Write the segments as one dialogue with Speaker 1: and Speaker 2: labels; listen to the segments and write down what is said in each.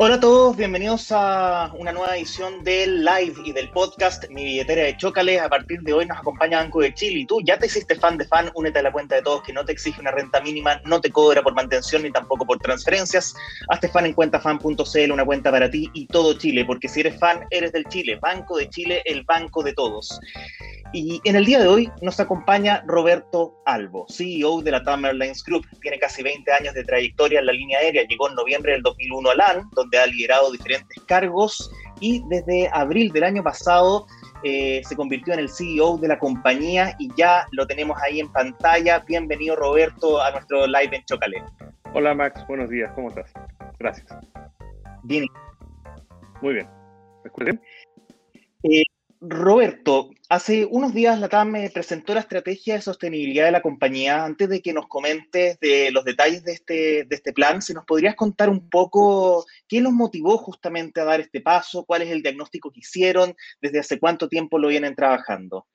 Speaker 1: Hola a todos, bienvenidos a una nueva edición del live y del podcast Mi billetera de Chócales. A partir de hoy nos acompaña Banco de Chile. Y tú ya te hiciste fan de fan, únete a la cuenta de todos que no te exige una renta mínima, no te cobra por mantención ni tampoco por transferencias. Hazte fan en cuentafan.cl, una cuenta para ti y todo Chile, porque si eres fan, eres del Chile. Banco de Chile, el banco de todos. Y en el día de hoy nos acompaña Roberto Albo, CEO de la TAM Airlines Group. Tiene casi 20 años de trayectoria en la línea aérea. Llegó en noviembre del 2001 a LAN, donde ha liderado diferentes cargos y desde abril del año pasado eh, se convirtió en el CEO de la compañía y ya lo tenemos ahí en pantalla. Bienvenido Roberto a nuestro live en Chocale.
Speaker 2: Hola Max, buenos días, ¿cómo estás? Gracias.
Speaker 1: Bien.
Speaker 2: Muy bien. ¿Me escuchan?
Speaker 1: Eh, Roberto, hace unos días la TAM presentó la estrategia de sostenibilidad de la compañía. Antes de que nos comentes de los detalles de este, de este plan, si nos podrías contar un poco qué los motivó justamente a dar este paso, cuál es el diagnóstico que hicieron, desde hace cuánto tiempo lo vienen trabajando.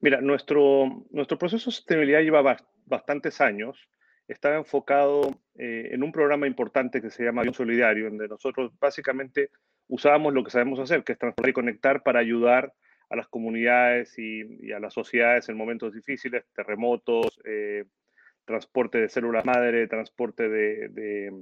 Speaker 2: Mira, nuestro, nuestro proceso de sostenibilidad lleva bastantes años. Está enfocado eh, en un programa importante que se llama Avión Solidario, donde nosotros básicamente usábamos lo que sabemos hacer, que es transportar y conectar para ayudar a las comunidades y, a las sociedades en momentos difíciles, terremotos, eh, transporte de células madre, transporte de,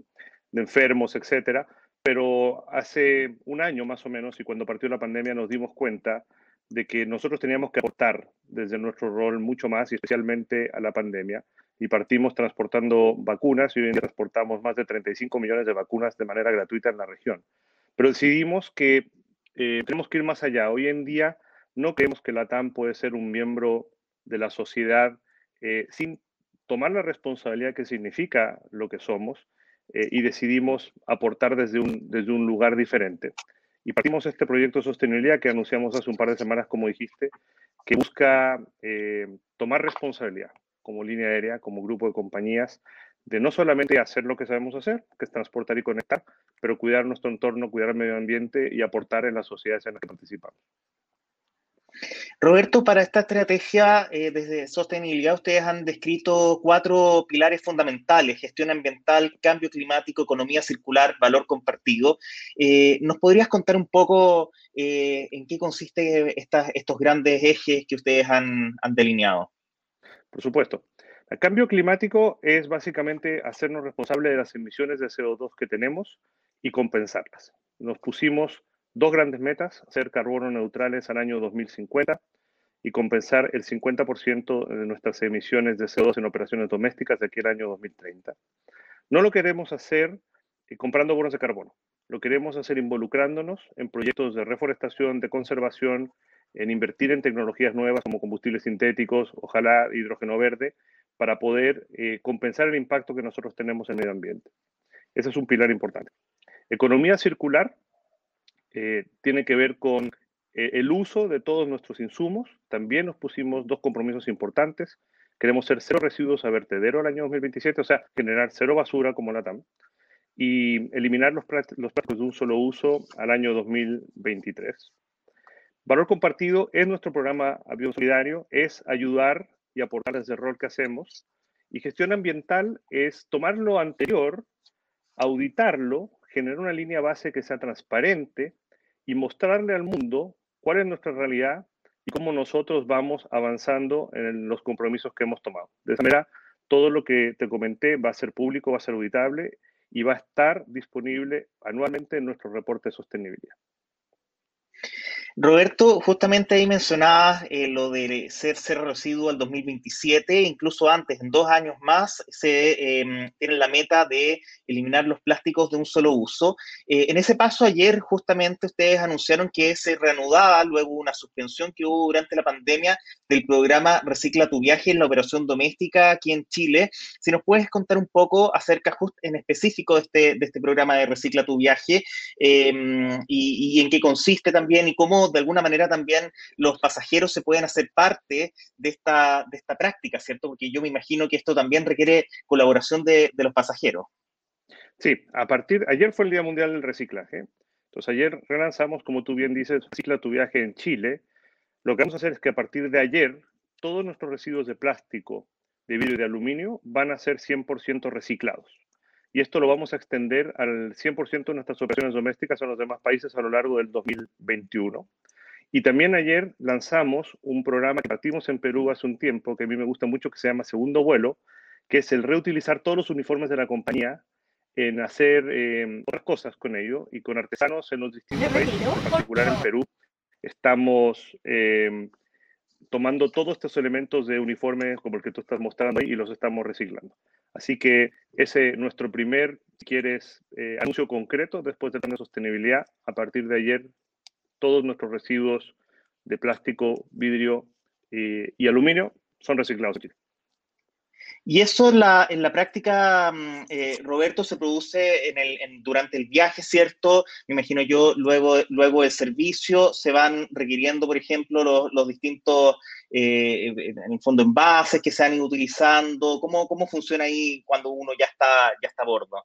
Speaker 2: enfermos, etcétera. Pero hace un año más o menos, y cuando partió la pandemia, nos dimos cuenta de que nosotros teníamos que aportar desde nuestro rol mucho más, y especialmente a la pandemia. Y partimos transportando vacunas, y hoy en día transportamos más de 35 millones de vacunas de manera gratuita en la región. Pero decidimos que eh, tenemos que ir más allá. Hoy en día no creemos que la TAM puede ser un miembro de la sociedad eh, sin tomar la responsabilidad que significa lo que somos eh, y decidimos aportar desde un, desde un lugar diferente. Y partimos este proyecto de sostenibilidad que anunciamos hace un par de semanas, como dijiste, que busca eh, tomar responsabilidad como línea aérea, como grupo de compañías, de no solamente hacer lo que sabemos hacer, que es transportar y conectar, pero cuidar nuestro entorno, cuidar el medio ambiente y aportar en las sociedades en las que participamos.
Speaker 1: Roberto, para esta estrategia eh, desde sostenibilidad, ustedes han descrito cuatro pilares fundamentales, gestión ambiental, cambio climático, economía circular, valor compartido. Eh, ¿Nos podrías contar un poco eh, en qué consiste estos grandes ejes que ustedes han, han delineado?
Speaker 2: Por supuesto. El cambio climático es básicamente hacernos responsables de las emisiones de CO2 que tenemos y compensarlas. Nos pusimos dos grandes metas, ser carbono neutrales al año 2050 y compensar el 50% de nuestras emisiones de CO2 en operaciones domésticas de aquí al año 2030. No lo queremos hacer eh, comprando bonos de carbono, lo queremos hacer involucrándonos en proyectos de reforestación, de conservación, en invertir en tecnologías nuevas como combustibles sintéticos, ojalá hidrógeno verde, para poder eh, compensar el impacto que nosotros tenemos en el medio ambiente. Ese es un pilar importante. Economía circular eh, tiene que ver con eh, el uso de todos nuestros insumos. También nos pusimos dos compromisos importantes. Queremos ser cero residuos a vertedero el año 2027, o sea, generar cero basura como la TAM, y eliminar los, los plásticos de un solo uso al año 2023. Valor compartido es nuestro programa Avión Solidario, es ayudar y aportar desde el rol que hacemos. Y gestión ambiental es tomar lo anterior, auditarlo generar una línea base que sea transparente y mostrarle al mundo cuál es nuestra realidad y cómo nosotros vamos avanzando en los compromisos que hemos tomado. De esa manera, todo lo que te comenté va a ser público, va a ser auditable y va a estar disponible anualmente en nuestro reporte de sostenibilidad.
Speaker 1: Roberto, justamente ahí mencionabas eh, lo de ser cero residuo al 2027, incluso antes, en dos años más, se eh, tiene la meta de eliminar los plásticos de un solo uso. Eh, en ese paso ayer, justamente, ustedes anunciaron que se reanudaba luego una suspensión que hubo durante la pandemia del programa Recicla tu viaje en la operación doméstica aquí en Chile. Si nos puedes contar un poco acerca en específico de este, de este programa de Recicla tu viaje y, y en qué consiste también y cómo de alguna manera también los pasajeros se pueden hacer parte de esta, de esta práctica, ¿cierto? Porque yo me imagino que esto también requiere colaboración de, de los pasajeros.
Speaker 2: Sí, a partir, ayer fue el Día Mundial del Reciclaje. Entonces ayer relanzamos, como tú bien dices, Recicla tu viaje en Chile. Lo que vamos a hacer es que a partir de ayer, todos nuestros residuos de plástico, de vidrio y de aluminio van a ser 100% reciclados. Y esto lo vamos a extender al 100% de nuestras operaciones domésticas en los demás países a lo largo del 2021. Y también ayer lanzamos un programa que partimos en Perú hace un tiempo, que a mí me gusta mucho, que se llama Segundo Vuelo, que es el reutilizar todos los uniformes de la compañía en hacer eh, otras cosas con ello y con artesanos en los distintos países, en particular en Perú. Estamos eh, tomando todos estos elementos de uniforme como el que tú estás mostrando ahí y los estamos reciclando. Así que ese es nuestro primer, quieres, eh, anuncio concreto después de tener sostenibilidad. A partir de ayer, todos nuestros residuos de plástico, vidrio y, aluminio son reciclados aquí.
Speaker 1: Y eso en la, en la práctica, mm, eh, Roberto, se produce en el, durante el viaje, ¿cierto? Me imagino yo, luego, luego del servicio, se van requiriendo, por ejemplo, los, los distintos, eh, en el fondo, envases que se han ido utilizando. ¿Cómo, ¿Cómo funciona ahí cuando uno ya está, ya está a bordo?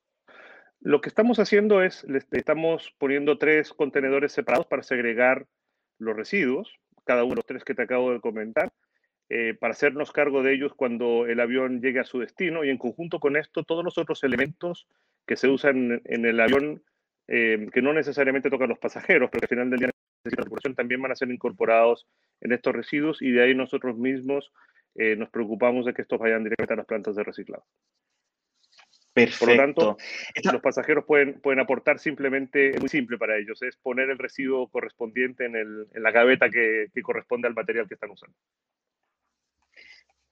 Speaker 2: Lo que estamos haciendo es, le estamos poniendo tres contenedores separados para segregar los residuos, cada uno de los tres que te acabo de comentar eh, para hacernos cargo de ellos cuando el avión llegue a su destino y en conjunto con esto todos los otros elementos que se usan en el avión eh, que no necesariamente tocan los pasajeros, pero que al final del día la tripulación también van a ser incorporados en estos residuos y de ahí nosotros mismos eh, nos preocupamos de que estos vayan directamente a las plantas de reciclado. Perfecto. Por lo tanto, los pasajeros pueden, pueden aportar simplemente, es muy simple para ellos, es poner el residuo correspondiente en, el, en la gaveta que, que corresponde al material que están usando.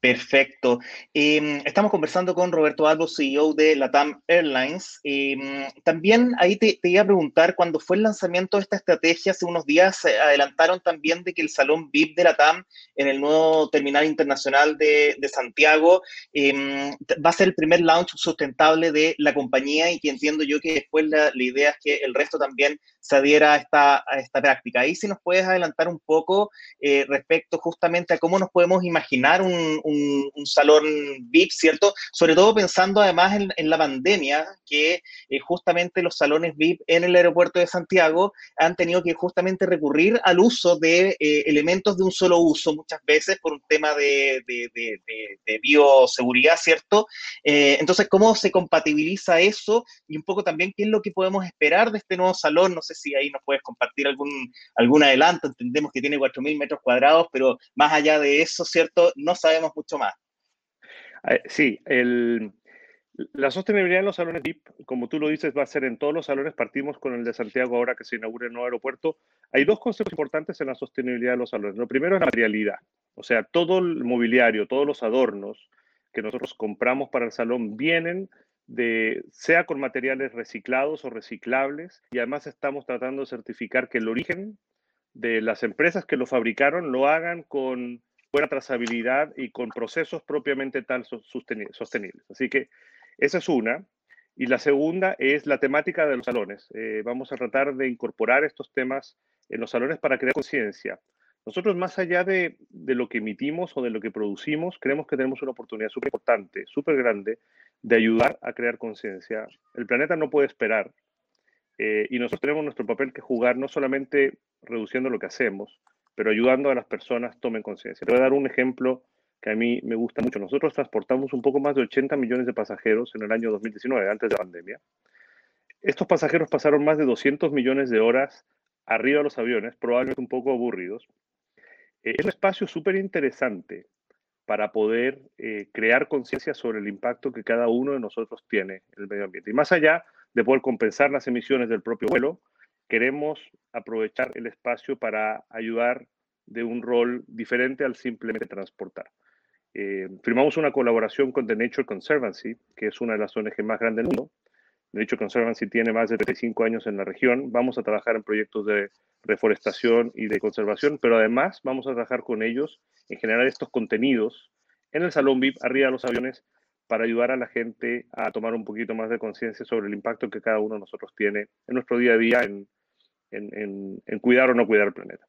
Speaker 1: Perfecto. Em, estamos conversando con Roberto Albo, CEO de Latam Airlines. Em, también ahí te, iba a preguntar, cuando fue el lanzamiento de esta estrategia hace unos días, se adelantaron también de que el Salón VIP de Latam en el nuevo terminal internacional de, Santiago em, va a ser el primer launch sustentable de la compañía y que entiendo yo que después la, idea es que el resto también se adhiera a esta, a esta práctica. Ahí si nos puedes adelantar un poco eh, respecto justamente a cómo nos podemos imaginar un un, salón VIP, ¿cierto? Sobre todo pensando además en, la pandemia, que eh, justamente los salones VIP en el aeropuerto de Santiago han tenido que justamente recurrir al uso de eh, elementos de un solo uso muchas veces por un tema de, bioseguridad, ¿cierto? Entonces, ¿cómo se compatibiliza eso? Y un poco también, ¿qué es lo que podemos esperar de este nuevo salón? No sé si ahí nos puedes compartir algún, algún adelanto. Entendemos que tiene 4.000 metros cuadrados, pero más allá de eso, ¿cierto? No sabemos mucho más.
Speaker 2: Eh, sí, la sostenibilidad en los salones VIP, como tú lo dices, va a ser en todos los salones. Partimos con el de Santiago ahora que se inaugura el nuevo aeropuerto. Hay dos conceptos importantes en la sostenibilidad de los salones. Lo primero es la materialidad, o sea, todo el mobiliario, todos los adornos que nosotros compramos para el salón vienen de, sea con materiales reciclados o reciclables, y además estamos tratando de certificar que el origen de las empresas que lo fabricaron lo hagan con buena trazabilidad y con procesos propiamente tal sostenibles. Así que esa es una. Y la segunda es la temática de los salones. Eh, vamos a tratar de incorporar estos temas en los salones para crear conciencia. Nosotros, más allá de, lo que emitimos o de lo que producimos, creemos que tenemos una oportunidad súper importante, súper grande, de ayudar a crear conciencia. El planeta no puede esperar eh, y nosotros tenemos nuestro papel que jugar no solamente reduciendo lo que hacemos, pero ayudando a las personas tomen conciencia. Te voy a dar un ejemplo que a mí me gusta mucho. Nosotros transportamos un poco más de 80 millones de pasajeros en el año 2019, antes de la pandemia. Estos pasajeros pasaron más de 200 millones de horas arriba de los aviones, probablemente un poco aburridos. Eh, es un espacio súper interesante para poder eh, crear conciencia sobre el impacto que cada uno de nosotros tiene en el medio ambiente. Y más allá de poder compensar las emisiones del propio vuelo, queremos aprovechar el espacio para ayudar de un rol diferente al simplemente transportar. Eh, firmamos una colaboración con The Nature Conservancy, que es una de las ONG más grandes del mundo. The Nature Conservancy tiene más de 35 años en la región. Vamos a trabajar en proyectos de reforestación y de conservación, pero además vamos a trabajar con ellos en generar estos contenidos en el Salón VIP, arriba de los aviones, para ayudar a la gente a tomar un poquito más de conciencia sobre el impacto que cada uno de nosotros tiene en nuestro día a día en, en, cuidar o no cuidar el planeta.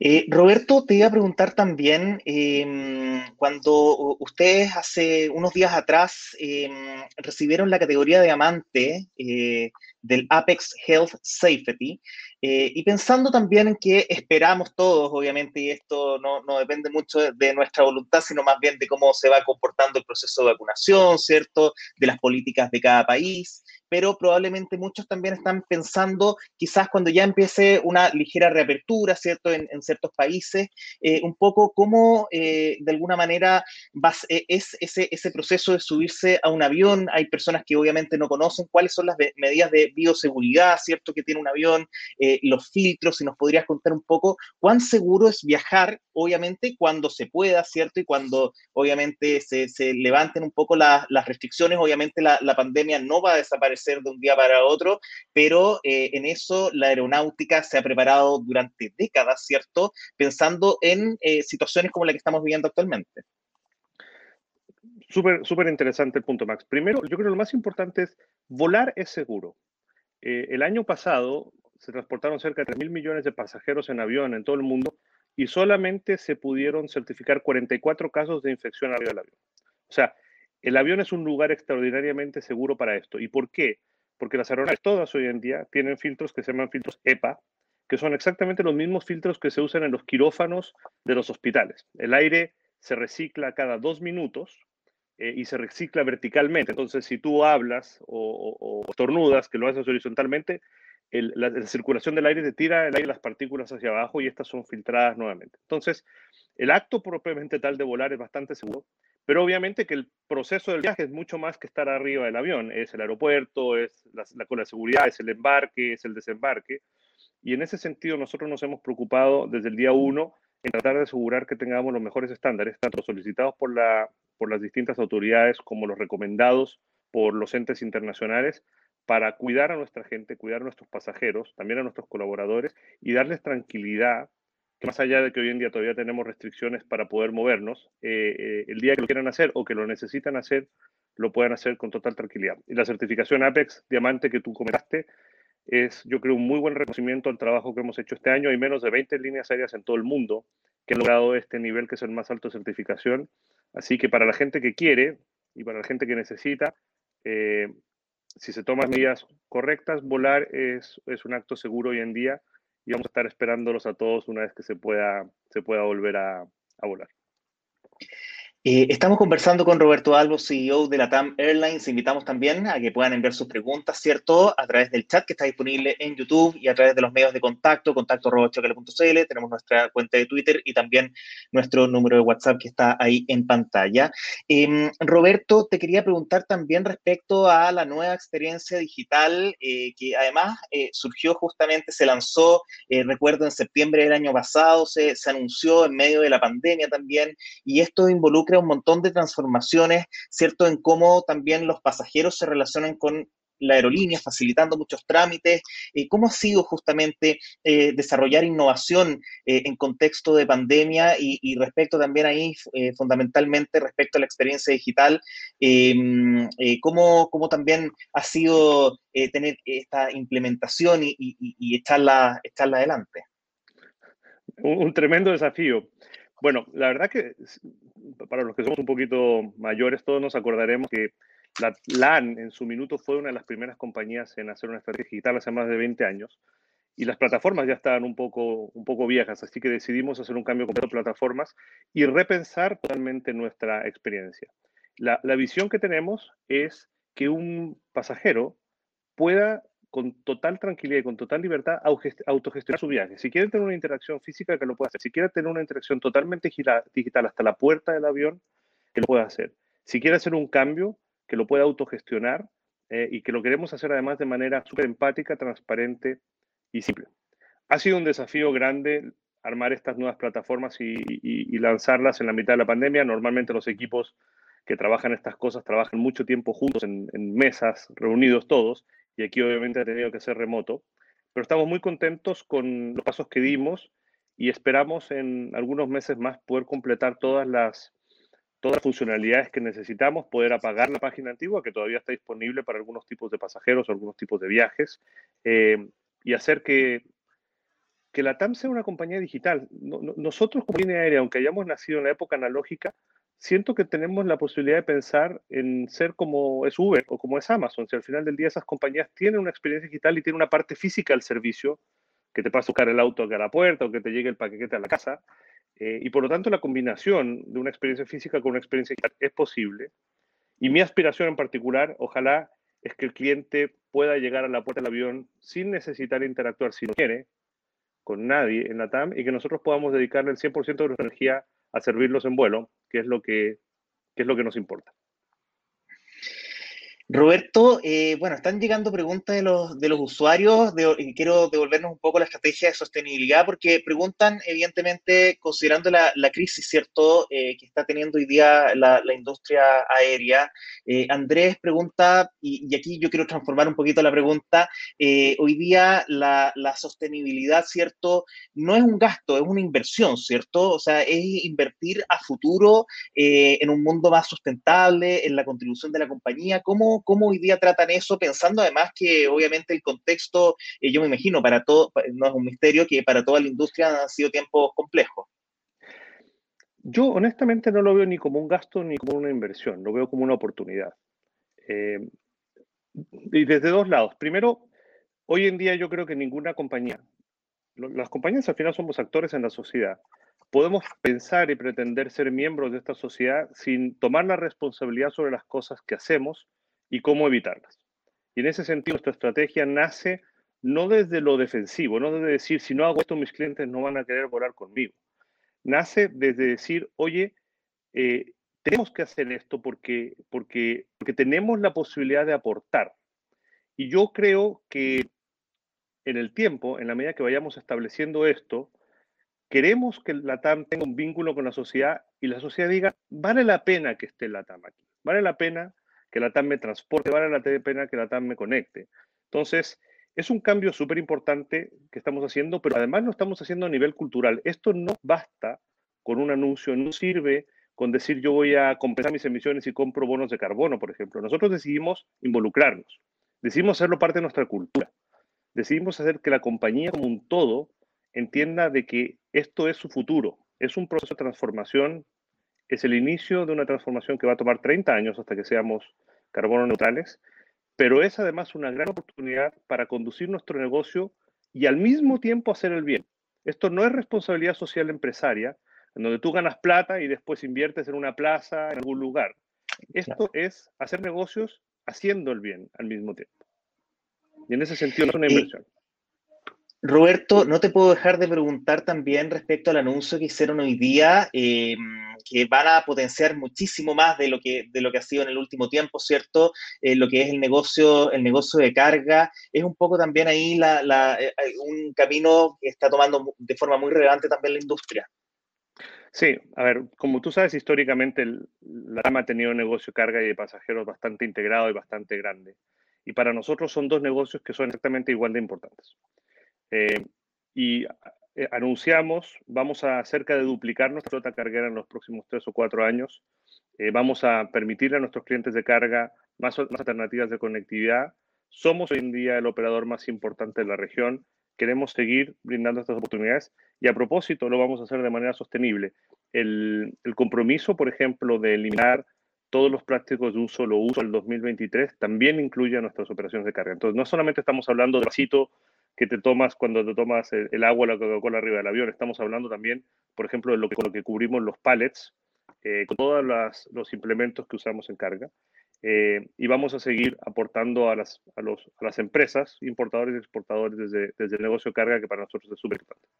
Speaker 1: Eh, Roberto, te iba a preguntar también, em, cuando ustedes hace unos días atrás em, recibieron la categoría de amante eh, del Apex Health Safety, eh, y pensando también en que esperamos todos, obviamente, y esto no, no, depende mucho de nuestra voluntad, sino más bien de cómo se va comportando el proceso de vacunación, ¿cierto? De las políticas de cada país pero probablemente muchos también están pensando, quizás cuando ya empiece una ligera reapertura, ¿cierto?, en, ciertos países, eh, un poco cómo eh, de alguna manera eh, es ese, ese proceso de subirse a un avión. Hay personas que obviamente no conocen cuáles son las medidas de bioseguridad, ¿cierto?, que tiene un avión, los filtros, si nos podrías contar un poco cuán seguro es viajar, obviamente, cuando se pueda, ¿cierto? Y cuando obviamente se, se levanten un poco las restricciones, obviamente la, la pandemia no va a desaparecer ser de un día para otro, pero eh, en eso la aeronáutica se ha preparado durante décadas, ¿cierto? Pensando en eh, situaciones como la que estamos viviendo actualmente.
Speaker 2: Súper, súper interesante el punto, Max. Primero, yo creo que lo más importante es volar es seguro. Eh, el año pasado se transportaron cerca de 3 mil millones de pasajeros en avión en todo el mundo y solamente se pudieron certificar 44 casos de infección arriba del avión. O sea, el avión es un lugar extraordinariamente seguro para esto. ¿Y por qué? Porque las aeronaves todas hoy en día tienen filtros que se llaman filtros EPA, que son exactamente los mismos filtros que se usan en los quirófanos de los hospitales. El aire se recicla cada dos minutos eh, y se recicla verticalmente. Entonces, si tú hablas o, tornudas, que lo haces horizontalmente, la, la, circulación del aire te tira el aire las partículas hacia abajo y estas son filtradas nuevamente. Entonces, el acto propiamente tal de volar es bastante seguro. Pero obviamente que el proceso del viaje es mucho más que estar arriba del avión. Es el aeropuerto, es la, la cola de seguridad, es el embarque, es el desembarque. Y en ese sentido nosotros nos hemos preocupado desde el día uno en tratar de asegurar que tengamos los mejores estándares, tanto solicitados por, la, por las distintas autoridades como los recomendados por los entes internacionales, para cuidar a nuestra gente, cuidar a nuestros pasajeros, también a nuestros colaboradores y darles tranquilidad más allá de que hoy en día todavía tenemos restricciones para poder movernos, eh, eh, el día que lo quieran hacer o que lo necesitan hacer, lo puedan hacer con total tranquilidad. Y la certificación Apex Diamante que tú comentaste es, yo creo, un muy buen reconocimiento al trabajo que hemos hecho este año. Hay menos de 20 líneas aéreas en todo el mundo que han logrado este nivel, que es el más alto de certificación. Así que para la gente que quiere y para la gente que necesita, eh, si se toman medidas correctas, volar es, es un acto seguro hoy en día y vamos a estar esperándolos a todos una vez que se pueda, se pueda volver a, a volar.
Speaker 1: Eh, estamos conversando con Roberto Albo, CEO de la TAM Airlines. Invitamos también a que puedan enviar sus preguntas, ¿cierto? A través del chat que está disponible en YouTube y a través de los medios de contacto, contacto Tenemos nuestra cuenta de Twitter y también nuestro número de WhatsApp que está ahí en pantalla. Em, Roberto, te quería preguntar también respecto a la nueva experiencia digital eh, que además eh, surgió justamente, se lanzó, recuerdo, en septiembre del año pasado, se, se anunció en medio de la pandemia también y esto involucra un montón de transformaciones, ¿cierto? En cómo también los pasajeros se relacionan con la aerolínea, facilitando muchos trámites. Eh, ¿Cómo ha sido justamente eh, desarrollar innovación eh, en contexto de pandemia y, respecto también ahí, fundamentalmente respecto a la experiencia digital? Em, ¿cómo, ¿cómo, también ha sido tener esta implementación y, echarla, echarla adelante?
Speaker 2: un, tremendo desafío. Bueno, la verdad que para los que somos un poquito mayores, todos nos acordaremos que la LAN en su minuto fue una de las primeras compañías en hacer una estrategia digital hace más de 20 años y las plataformas ya estaban un poco, un poco viejas, así que decidimos hacer un cambio completo de plataformas y repensar totalmente nuestra experiencia. La, la visión que tenemos es que un pasajero pueda con total tranquilidad y con total libertad autogestionar su viaje. Si quiere tener una interacción física, que lo pueda hacer. Si quiere tener una interacción totalmente digital hasta la puerta del avión, que lo pueda hacer. Si quiere hacer un cambio, que lo pueda autogestionar eh, y que lo queremos hacer además de manera súper empática, transparente y simple. Ha sido un desafío grande armar estas nuevas plataformas y, lanzarlas en la mitad de la pandemia. Normalmente los equipos que trabajan estas cosas trabajan mucho tiempo juntos en mesas, reunidos todos, y aquí obviamente ha tenido que ser remoto, pero estamos muy contentos con los pasos que dimos y esperamos en algunos meses más poder completar todas las, todas funcionalidades que necesitamos, poder apagar la página antigua que todavía está disponible para algunos tipos de pasajeros algunos tipos de viajes eh, y hacer que que la TAM sea una compañía digital. nosotros como línea aérea, aunque hayamos nacido en la época analógica, siento que tenemos la posibilidad de pensar en ser como es Uber o como es Amazon. Si al final del día esas compañías tienen una experiencia digital y tienen una parte física del servicio, que te pasa a buscar el auto a la puerta o que te llegue el paquete a la casa. Eh, y por lo tanto la combinación de una experiencia física con una experiencia digital es posible. Y mi aspiración en particular, ojalá, es que el cliente pueda llegar a la puerta del avión sin necesitar interactuar, si no quiere, con nadie en la TAM y que nosotros podamos dedicarle el 100% de nuestra energía a servirlos en vuelo, que es lo que, es lo que nos importa.
Speaker 1: Roberto, eh, bueno, están llegando preguntas de los, de los usuarios y quiero devolvernos un poco la estrategia de sostenibilidad porque preguntan, evidentemente, considerando la, crisis, ¿cierto?, eh, que está teniendo hoy día la, industria aérea. Eh, Andrés pregunta, y, aquí yo quiero transformar un poquito la pregunta, hoy día la, la, sostenibilidad, ¿cierto?, no es un gasto, es una inversión, ¿cierto? O sea, es invertir a futuro en un mundo más sustentable, en la contribución de la compañía. ¿Cómo ¿Cómo, hoy día tratan eso? Pensando además que obviamente el contexto, eh, yo me imagino, para todo, no es un misterio, que para toda la industria han sido tiempos complejos.
Speaker 2: Yo honestamente no lo veo ni como un gasto ni como una inversión, lo veo como una oportunidad. Eh, y desde dos lados. Primero, hoy en día yo creo que ninguna compañía, las compañías al final somos actores en la sociedad, podemos pensar y pretender ser miembros de esta sociedad sin tomar la responsabilidad sobre las cosas que hacemos y cómo evitarlas. Y en ese sentido, nuestra estrategia nace no desde lo defensivo, no desde decir, si no hago esto, mis clientes no van a querer volar conmigo. Nace desde decir, oye, eh, tenemos que hacer esto porque, porque, porque tenemos la posibilidad de aportar. Y yo creo que en el tiempo, en la medida que vayamos estableciendo esto, queremos que la TAM tenga un vínculo con la sociedad y la sociedad diga, vale la pena que esté la TAM aquí, vale la pena que la TAM me transporte, vale la pena que la TAM me conecte. Entonces, es un cambio súper importante que estamos haciendo, pero además lo estamos haciendo a nivel cultural. Esto no basta con un anuncio, no sirve con decir yo voy a compensar mis emisiones y compro bonos de carbono, por ejemplo. Nosotros decidimos involucrarnos, decidimos hacerlo parte de nuestra cultura, decidimos hacer que la compañía como un todo entienda de que esto es su futuro, es un proceso de transformación es el inicio de una transformación que va a tomar 30 años hasta que seamos carbono neutrales, pero es además una gran oportunidad para conducir nuestro negocio y al mismo tiempo hacer el bien. Esto no es responsabilidad social empresaria, en donde tú ganas plata y después inviertes en una plaza, en algún lugar. Esto es hacer negocios haciendo el bien al mismo tiempo. Y en ese sentido no es una inversión.
Speaker 1: Roberto, no te puedo dejar de preguntar también respecto al anuncio que hicieron hoy día, eh, que van a potenciar muchísimo más de lo que, ha sido en el último tiempo, ¿cierto? Eh, lo que es el negocio, el negocio de carga, es un poco también ahí eh, un camino que está tomando de forma muy relevante también la industria.
Speaker 2: Sí, a ver, como tú sabes, históricamente la TAM ha tenido un negocio de carga y de pasajeros bastante integrado y bastante grande. Y para nosotros son dos negocios que son exactamente igual de importantes. Eh, y eh, anunciamos, vamos a cerca de duplicar nuestra flota carguera en los próximos tres o cuatro años. Eh, vamos a permitirle a nuestros clientes de carga más, más alternativas de conectividad. Somos hoy en día el operador más importante de la región. Queremos seguir brindando estas oportunidades y a propósito lo vamos a hacer de manera sostenible. El, el compromiso, por ejemplo, de eliminar todos los plásticos de un solo uso al 2023 también incluye nuestras operaciones de carga. Entonces, no solamente estamos hablando de vasito que te tomas cuando te tomas el, agua o la Coca-Cola arriba del avión. Estamos hablando también, por ejemplo, de lo que, con lo que cubrimos los pallets, eh, con todos los implementos que usamos en carga. Eh, y vamos a seguir aportando a las, a, los, a las empresas, importadores y exportadores desde, desde el negocio carga, que para nosotros es súper importante.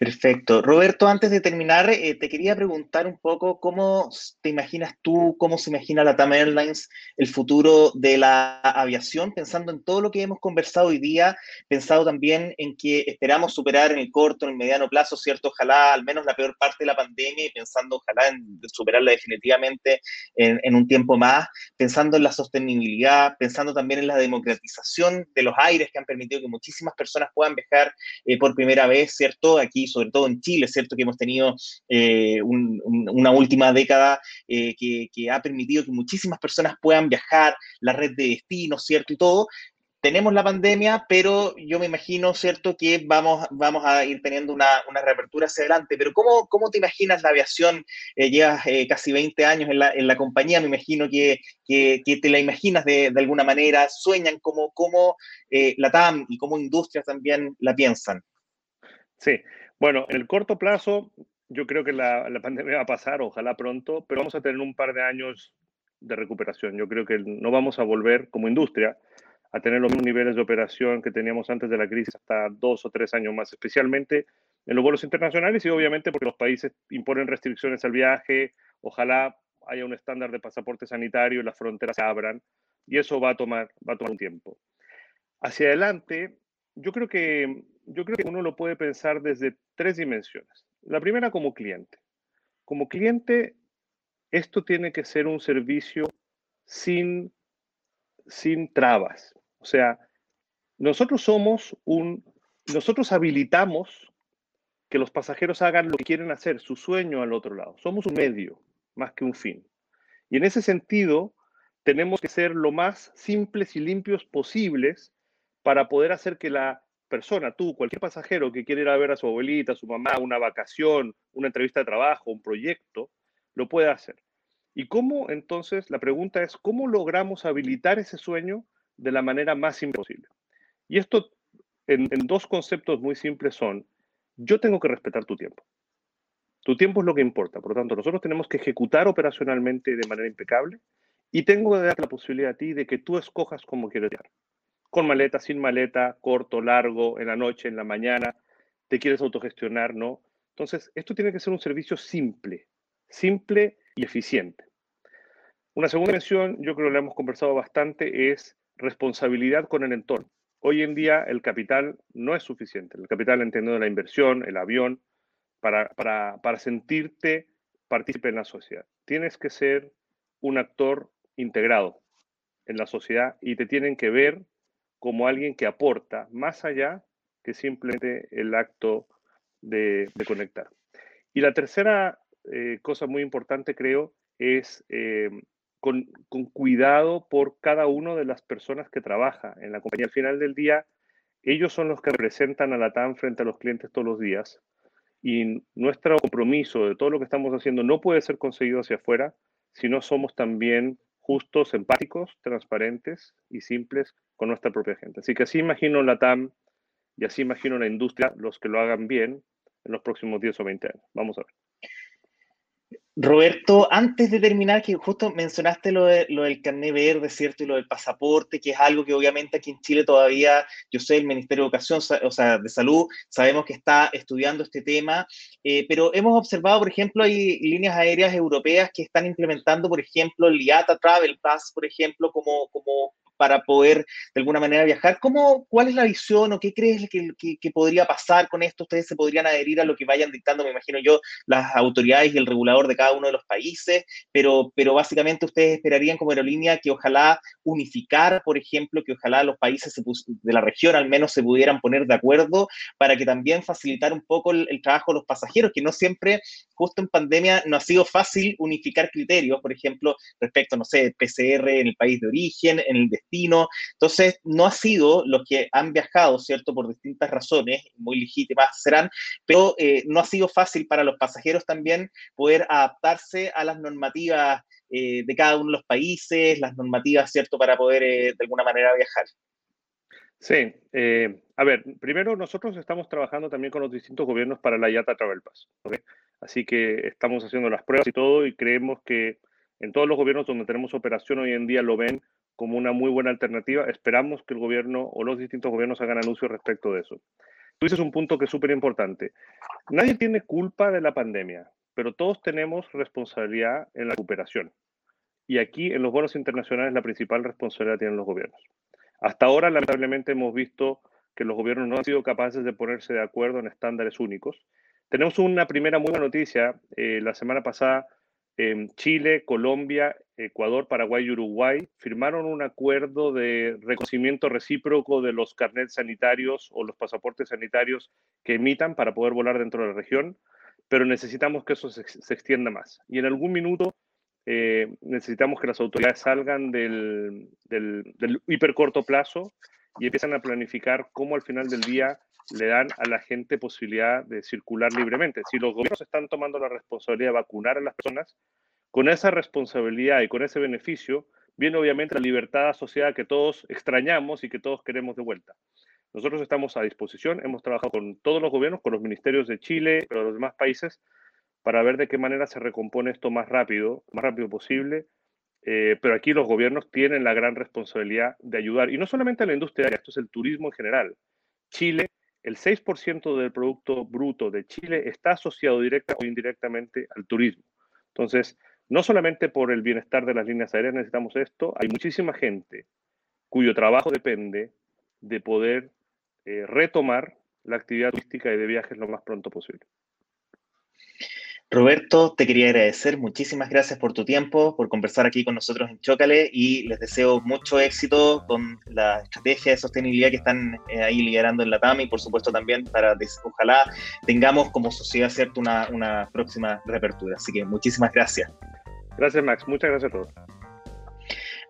Speaker 1: Perfecto. Roberto, antes de terminar, eh, te quería preguntar un poco cómo te imaginas tú, cómo se imagina la TAM Airlines el futuro de la aviación, pensando en todo lo que hemos conversado hoy día, pensado también en que esperamos superar en el corto, en el mediano plazo, ¿cierto? Ojalá al menos la peor parte de la pandemia y pensando ojalá en superarla definitivamente en, un tiempo más, pensando en la sostenibilidad, pensando también en la democratización de los aires que han permitido que muchísimas personas puedan viajar eh, por primera vez, ¿cierto? Aquí sobre todo en Chile, ¿cierto? Que hemos tenido eh, una última década eh, que, ha permitido que muchísimas personas puedan viajar, la red de destinos, ¿cierto? Y todo. tenemos la pandemia, pero yo me imagino, ¿cierto?, que vamos, vamos a ir teniendo una, una reapertura hacia adelante. Pero ¿cómo, cómo te imaginas la aviación? Eh, llevas casi 20 años en la, en la compañía, me imagino que, que, te la imaginas de, alguna manera, sueñan cómo, cómo la TAM y cómo industrias también la piensan.
Speaker 2: Sí, bueno, en el corto plazo yo creo que la, la pandemia va a pasar, ojalá pronto, pero vamos a tener un par de años de recuperación. Yo creo que no vamos a volver como industria a tener los mismos niveles de operación que teníamos antes de la crisis hasta dos o tres años más, especialmente en los vuelos internacionales y obviamente porque los países imponen restricciones al viaje, ojalá haya un estándar de pasaporte sanitario y las fronteras se abran y eso va a tomar, va a tomar un tiempo. Hacia adelante, yo creo que yo creo que uno lo puede pensar desde tres dimensiones. La primera como cliente. Como cliente, esto tiene que ser un servicio sin, sin trabas. O sea, nosotros somos un, nosotros habilitamos que los pasajeros hagan lo que quieren hacer, su sueño al otro lado. Somos un medio más que un fin. Y en ese sentido, tenemos que ser lo más simples y limpios posibles para poder hacer que la persona, tú, cualquier pasajero que quiera ir a ver a su abuelita, a su mamá, una vacación, una entrevista de trabajo, un proyecto, lo pueda hacer. ¿Y cómo entonces? La pregunta es, ¿cómo logramos habilitar ese sueño de la manera más simple posible? Y esto en, dos conceptos muy simples son, yo tengo que respetar tu tiempo. Tu tiempo es lo que importa. Por lo tanto, nosotros tenemos que ejecutar operacionalmente de manera impecable y tengo que darte la posibilidad a ti de que tú escojas cómo quieres viajar con maleta, sin maleta, corto, largo, en la noche, en la mañana, te quieres autogestionar, ¿no? Entonces, esto tiene que ser un servicio simple, simple y eficiente. Una segunda mención, yo creo que lo hemos conversado bastante, es responsabilidad con el entorno. Hoy en día el capital no es suficiente. El capital entendiendo la inversión, el avión, para, para, para sentirte partícipe en la sociedad. Tienes que ser un actor integrado en la sociedad y te tienen que ver como alguien que aporta más allá que simplemente el acto de, conectar. Y la tercera eh, cosa muy importante, creo, es eh, con, cuidado por cada una de las personas que trabaja en la compañía. Al final del día, ellos son los que representan a la TAM frente a los clientes todos los días. Y nuestro compromiso de todo lo que estamos haciendo no puede ser conseguido hacia afuera si no somos también justos, empáticos, transparentes y simples con nuestra propia gente. Así que así imagino la TAM y así imagino la industria, los que lo hagan bien en los próximos 10 o 20 años. Vamos a ver.
Speaker 1: Roberto, antes de terminar, que justo mencionaste lo, del carné verde, ¿cierto? Y lo del pasaporte, que es algo que obviamente aquí en Chile todavía, yo sé, el Ministerio de Educación, o sea, de Salud, sabemos que está estudiando este tema, eh, pero hemos observado, por ejemplo, hay líneas aéreas europeas que están implementando, por ejemplo, el IATA Travel Pass, por ejemplo, como, como para poder de alguna manera viajar. ¿Cómo, ¿Cuál es la visión o qué crees que, podría pasar con esto? ¿Ustedes se podrían adherir a lo que vayan dictando, me imagino yo, las autoridades y el regulador de cada uno de los países? Pero, pero básicamente ustedes esperarían como aerolínea que ojalá unificar, por ejemplo, que ojalá los países de la región al menos se pudieran poner de acuerdo para que también facilitar un poco el, el trabajo de los pasajeros, que no siempre, justo en pandemia, no ha sido fácil unificar criterios, por ejemplo, respecto, no sé, PCR en el país de origen, en el destino entonces, no ha sido los que han viajado, ¿cierto? Por distintas razones, muy legítimas serán, pero eh, no ha sido fácil para los pasajeros también poder adaptarse a las normativas eh, de cada uno de los países, las normativas, ¿cierto? Para poder eh, de alguna manera viajar.
Speaker 2: Sí, a ver, primero nosotros estamos trabajando también con los distintos gobiernos para la IATA Travel Pass. Así que estamos haciendo las pruebas y todo y creemos que en todos los gobiernos donde tenemos operación hoy en día lo ven como una muy buena alternativa. Esperamos que el gobierno o los distintos gobiernos hagan anuncios respecto de eso. Tú dices un punto que es súper importante. Nadie tiene culpa de la pandemia, pero todos tenemos responsabilidad en la recuperación. Y aquí en los bonos internacionales la principal responsabilidad tienen los gobiernos. Hasta ahora, lamentablemente, hemos visto que los gobiernos no han sido capaces de ponerse de acuerdo en estándares únicos. Tenemos una primera muy buena noticia. Eh, la semana pasada Chile, Colombia, Ecuador, Paraguay y Uruguay firmaron un acuerdo de reconocimiento recíproco de los carnets sanitarios o los pasaportes sanitarios que emitan para poder volar dentro de la región, pero necesitamos que eso se, extienda más. Y en algún minuto eh, necesitamos que las autoridades salgan del, del, del hipercorto plazo y empiezan a planificar cómo al final del día le dan a la gente posibilidad de circular libremente. Si los gobiernos están tomando la responsabilidad de vacunar a las personas, con esa responsabilidad y con ese beneficio, viene obviamente la libertad asociada que todos extrañamos y que todos queremos de vuelta. Nosotros estamos a disposición, hemos trabajado con todos los gobiernos, con los ministerios de Chile, pero los demás países, para ver de qué manera se recompone esto más rápido, más rápido posible. Eh, pero aquí los gobiernos tienen la gran responsabilidad de ayudar, y no solamente a la industria, esto es el turismo en general. Chile, el 6% del Producto Bruto de Chile está asociado directa o indirectamente al turismo. Entonces, no solamente por el bienestar de las líneas aéreas necesitamos esto, hay muchísima gente cuyo trabajo depende de poder eh, retomar la actividad turística y de viajes lo más pronto posible.
Speaker 1: Roberto, te quería agradecer. Muchísimas gracias por tu tiempo, por conversar aquí con nosotros en Chócale y les deseo mucho éxito con la estrategia de sostenibilidad que están eh, ahí liderando en la TAM y por supuesto también para ojalá tengamos como sociedad cierto una, una próxima reapertura. Así que muchísimas gracias.
Speaker 2: Gracias Max, muchas gracias a todos.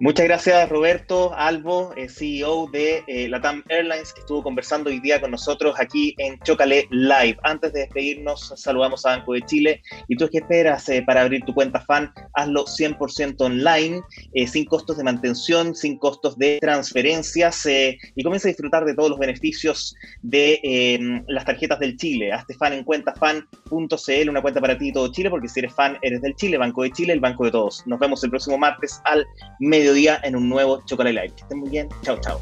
Speaker 1: Muchas gracias Roberto Albo, eh, CEO de eh, Latam Airlines, que estuvo conversando hoy día con nosotros aquí en Chocale Live. Antes de despedirnos, saludamos a Banco de Chile. ¿Y tú qué esperas eh, para abrir tu cuenta fan? Hazlo 100% online, sin costos de mantención, sin costos de transferencias y comienza a disfrutar de todos los beneficios de em, las tarjetas del Chile. Hazte fan en cuentafan.cl, una cuenta para ti y todo Chile, porque si eres fan, eres del Chile, Banco de Chile, el banco de todos. Nos vemos el próximo martes al medio día en un nuevo Chocolate Live. Que estén muy bien. Chao, chao.